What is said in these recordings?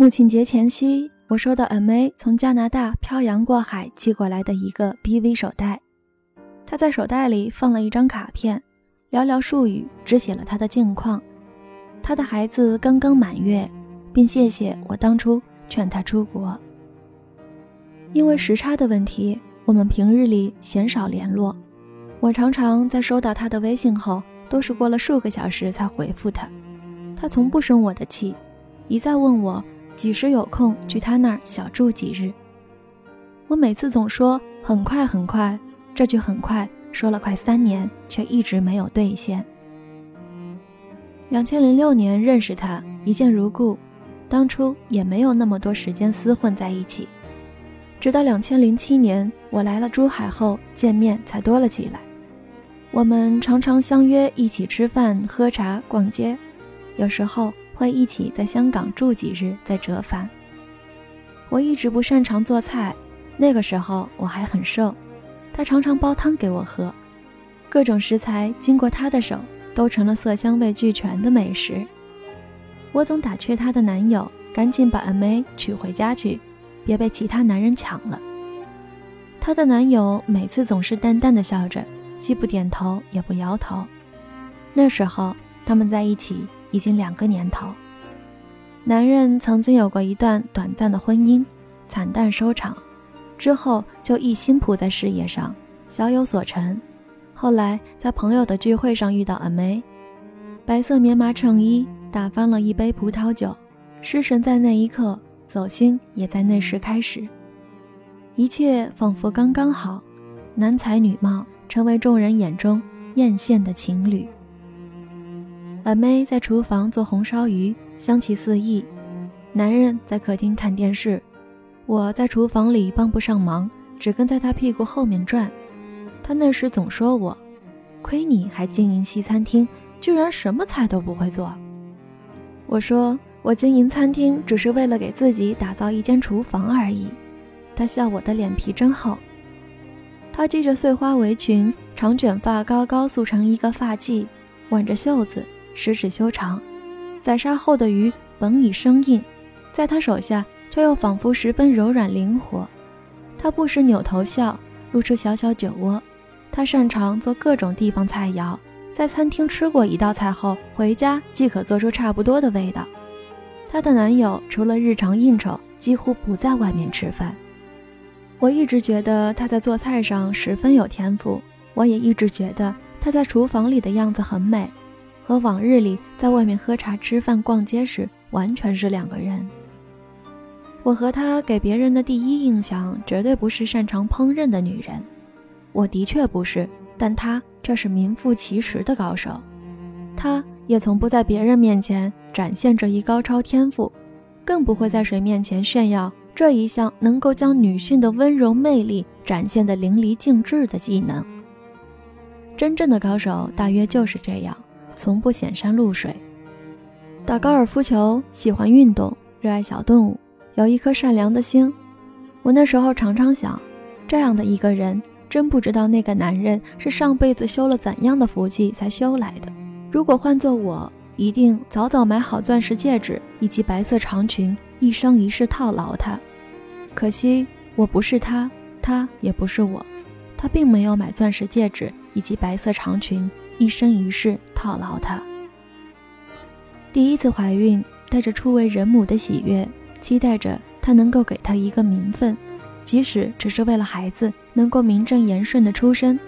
母亲节前夕，我收到 M A 从加拿大漂洋过海寄过来的一个 B V 手袋。他在手袋里放了一张卡片，寥寥数语只写了他的近况。他的孩子刚刚满月，并谢谢我当初劝他出国。因为时差的问题，我们平日里鲜少联络。我常常在收到他的微信后，都是过了数个小时才回复他。他从不生我的气，一再问我。几时有空去他那儿小住几日？我每次总说很快很快，这句很快说了快三年，却一直没有兑现。两千零六年认识他，一见如故，当初也没有那么多时间厮混在一起。直到两千零七年我来了珠海后，见面才多了起来。我们常常相约一起吃饭、喝茶、逛街，有时候。会一起在香港住几日，再折返。我一直不擅长做菜，那个时候我还很瘦，他常常煲汤给我喝，各种食材经过他的手，都成了色香味俱全的美食。我总打趣他的男友，赶紧把 M A 娶回家去，别被其他男人抢了。她的男友每次总是淡淡的笑着，既不点头也不摇头。那时候他们在一起。已经两个年头，男人曾经有过一段短暂的婚姻，惨淡收场，之后就一心扑在事业上，小有所成。后来在朋友的聚会上遇到阿梅，白色棉麻衬衣，打翻了一杯葡萄酒，失神在那一刻，走心也在那时开始，一切仿佛刚刚好，男才女貌，成为众人眼中艳羡的情侣。阿妹在厨房做红烧鱼，香气四溢。男人在客厅看电视，我在厨房里帮不上忙，只跟在他屁股后面转。他那时总说我，亏你还经营西餐厅，居然什么菜都不会做。我说我经营餐厅只是为了给自己打造一间厨房而已。他笑我的脸皮真厚。他系着碎花围裙，长卷发高高束成一个发髻，挽着袖子。十指修长，宰杀后的鱼本已生硬，在他手下却又仿佛十分柔软灵活。他不时扭头笑，露出小小酒窝。他擅长做各种地方菜肴，在餐厅吃过一道菜后，回家即可做出差不多的味道。她的男友除了日常应酬，几乎不在外面吃饭。我一直觉得他在做菜上十分有天赋，我也一直觉得他在厨房里的样子很美。和往日里在外面喝茶、吃饭、逛街时完全是两个人。我和她给别人的第一印象绝对不是擅长烹饪的女人，我的确不是，但她却是名副其实的高手。她也从不在别人面前展现这一高超天赋，更不会在谁面前炫耀这一项能够将女性的温柔魅力展现得淋漓尽致的技能。真正的高手大约就是这样。从不显山露水，打高尔夫球，喜欢运动，热爱小动物，有一颗善良的心。我那时候常常想，这样的一个人，真不知道那个男人是上辈子修了怎样的福气才修来的。如果换做我，一定早早买好钻石戒指以及白色长裙，一生一世套牢他。可惜我不是他，他也不是我，他并没有买钻石戒指以及白色长裙。一生一世套牢他。第一次怀孕，带着初为人母的喜悦，期待着他能够给她一个名分，即使只是为了孩子能够名正言顺的出生。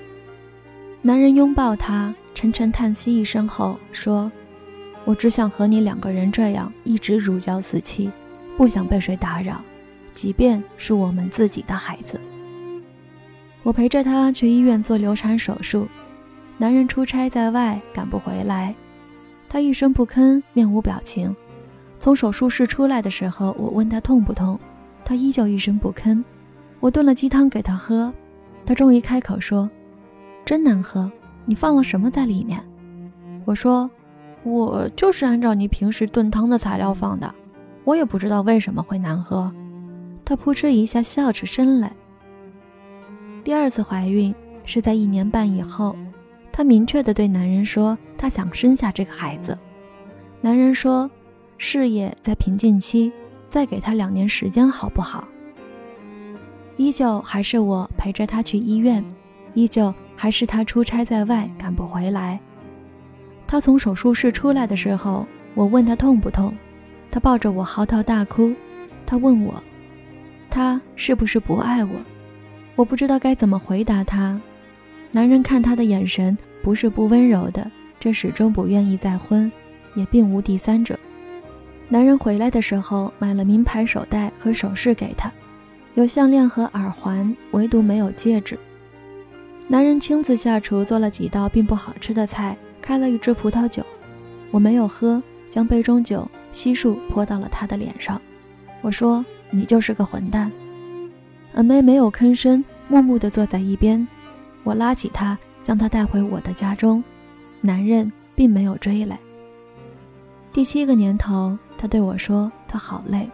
男人拥抱她，沉沉叹息一声后说：“我只想和你两个人这样一直如胶似漆，不想被谁打扰，即便是我们自己的孩子。”我陪着她去医院做流产手术。男人出差在外，赶不回来，他一声不吭，面无表情。从手术室出来的时候，我问他痛不痛，他依旧一声不吭。我炖了鸡汤给他喝，他终于开口说：“真难喝，你放了什么在里面？”我说：“我就是按照你平时炖汤的材料放的，我也不知道为什么会难喝。”他扑哧一下笑出声来。第二次怀孕是在一年半以后。她明确地对男人说：“她想生下这个孩子。”男人说：“事业在瓶颈期，再给他两年时间好不好？依旧还是我陪着他去医院，依旧还是他出差在外赶不回来。他从手术室出来的时候，我问他痛不痛，他抱着我嚎啕大哭。他问我，他是不是不爱我？我不知道该怎么回答他。男人看她的眼神不是不温柔的，这始终不愿意再婚，也并无第三者。男人回来的时候买了名牌手袋和首饰给她。有项链和耳环，唯独没有戒指。男人亲自下厨做了几道并不好吃的菜，开了一支葡萄酒，我没有喝，将杯中酒悉数泼到了他的脸上。我说：“你就是个混蛋。”阿妹没有吭声，默默地坐在一边。我拉起他，将他带回我的家中。男人并没有追来。第七个年头，他对我说：“他好累。”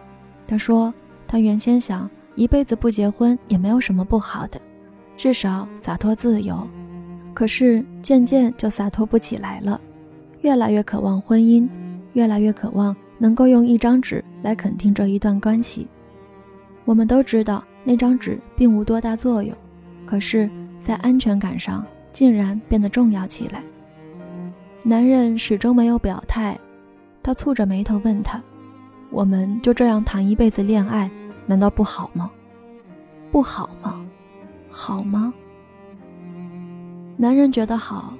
他说：“他原先想。”一辈子不结婚也没有什么不好的，至少洒脱自由。可是渐渐就洒脱不起来了，越来越渴望婚姻，越来越渴望能够用一张纸来肯定这一段关系。我们都知道那张纸并无多大作用，可是，在安全感上竟然变得重要起来。男人始终没有表态，他蹙着眉头问他：“我们就这样谈一辈子恋爱？”难道不好吗？不好吗？好吗？男人觉得好，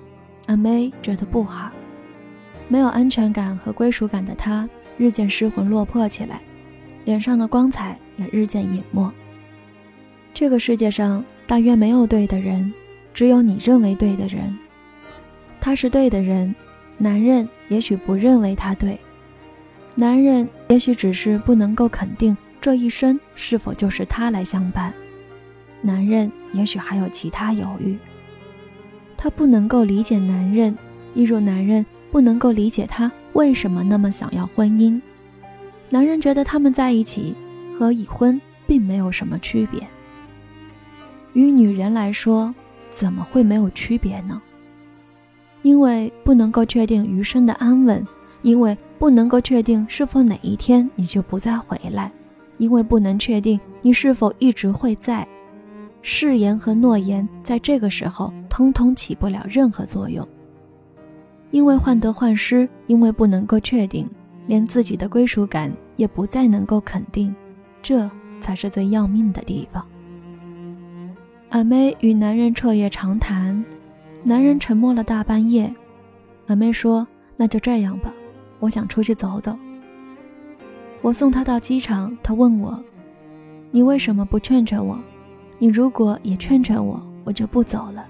阿妹觉得不好。没有安全感和归属感的他，日渐失魂落魄起来，脸上的光彩也日渐隐没。这个世界上大约没有对的人，只有你认为对的人。他是对的人，男人也许不认为他对，男人也许只是不能够肯定。这一生是否就是他来相伴？男人也许还有其他犹豫。他不能够理解男人，一如男人不能够理解他为什么那么想要婚姻。男人觉得他们在一起和已婚并没有什么区别。与女人来说，怎么会没有区别呢？因为不能够确定余生的安稳，因为不能够确定是否哪一天你就不再回来。因为不能确定你是否一直会在，誓言和诺言在这个时候通通起不了任何作用。因为患得患失，因为不能够确定，连自己的归属感也不再能够肯定，这才是最要命的地方。阿妹与男人彻夜长谈，男人沉默了大半夜。阿妹说：“那就这样吧，我想出去走走。”我送他到机场，他问我：“你为什么不劝劝我？你如果也劝劝我，我就不走了。”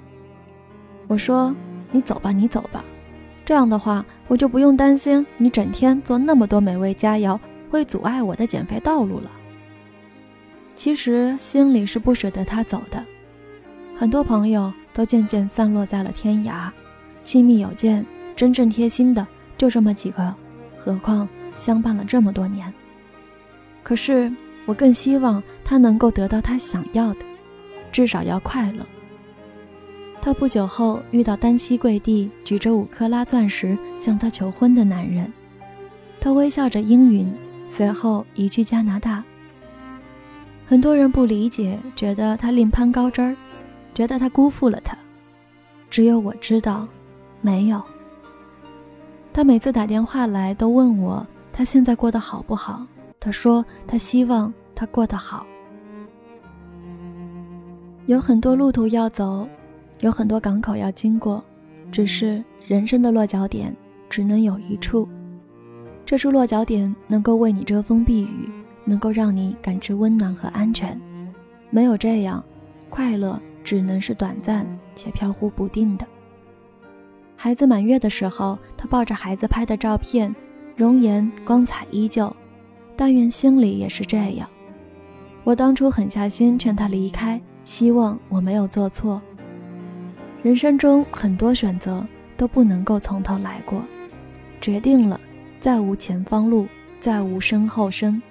我说：“你走吧，你走吧。这样的话，我就不用担心你整天做那么多美味佳肴会阻碍我的减肥道路了。”其实心里是不舍得他走的。很多朋友都渐渐散落在了天涯，亲密有间、真正贴心的就这么几个，何况……相伴了这么多年，可是我更希望他能够得到他想要的，至少要快乐。他不久后遇到单膝跪地，举着五克拉钻石向他求婚的男人，他微笑着应允，随后移居加拿大。很多人不理解，觉得他另攀高枝儿，觉得他辜负了他。只有我知道，没有。他每次打电话来都问我。他现在过得好不好？他说他希望他过得好。有很多路途要走，有很多港口要经过，只是人生的落脚点只能有一处。这处落脚点能够为你遮风避雨，能够让你感知温暖和安全。没有这样，快乐只能是短暂且飘忽不定的。孩子满月的时候，他抱着孩子拍的照片。容颜光彩依旧，但愿心里也是这样。我当初狠下心劝他离开，希望我没有做错。人生中很多选择都不能够从头来过，决定了，再无前方路，再无身后身。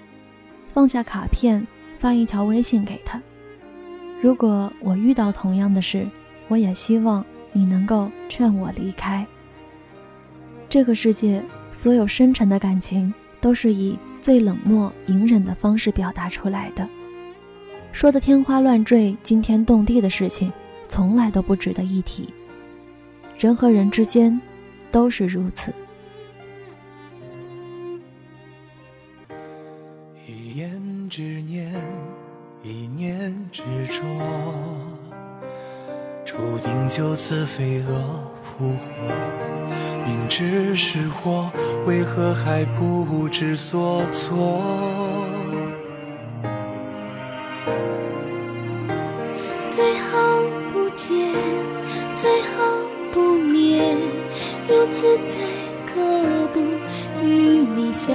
放下卡片，发一条微信给他。如果我遇到同样的事，我也希望你能够劝我离开。这个世界。所有深沉的感情都是以最冷漠、隐忍的方式表达出来的。说的天花乱坠、惊天动地的事情，从来都不值得一提。人和人之间，都是如此。一言之念，一念执着，注定就此飞蛾扑火。明知是祸，为何还不知所措？最好不见，最好不念，如此才可不与你相。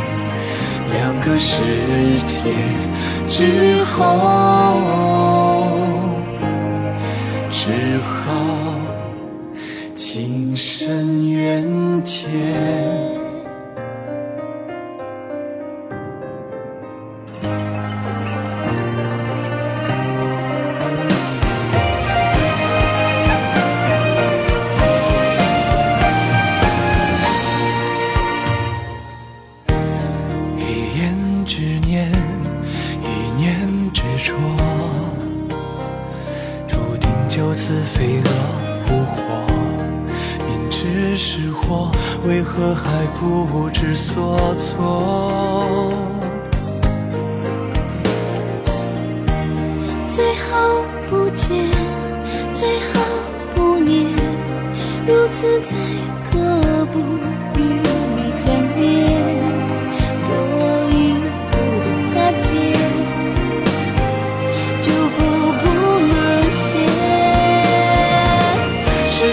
两个世界之后，只好情深缘浅。还不知所措？最好不见，最好不念，如此才可不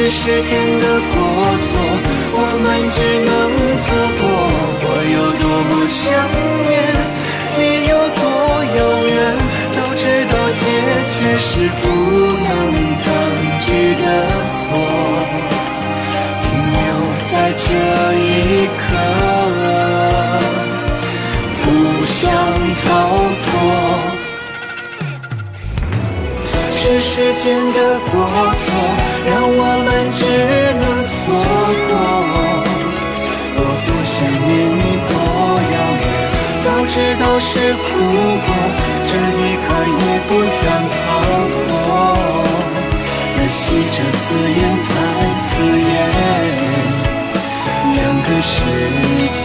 是时间的过错。我们只能错过。我有多么想念，你有多遥远。早知道结局是不能抗拒的错，是时间的过错，让我们只能错过。我多想念你，多遥远。早知道是苦果，这一刻也不想逃脱。可惜这字眼太刺眼，两个世界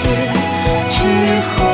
之后。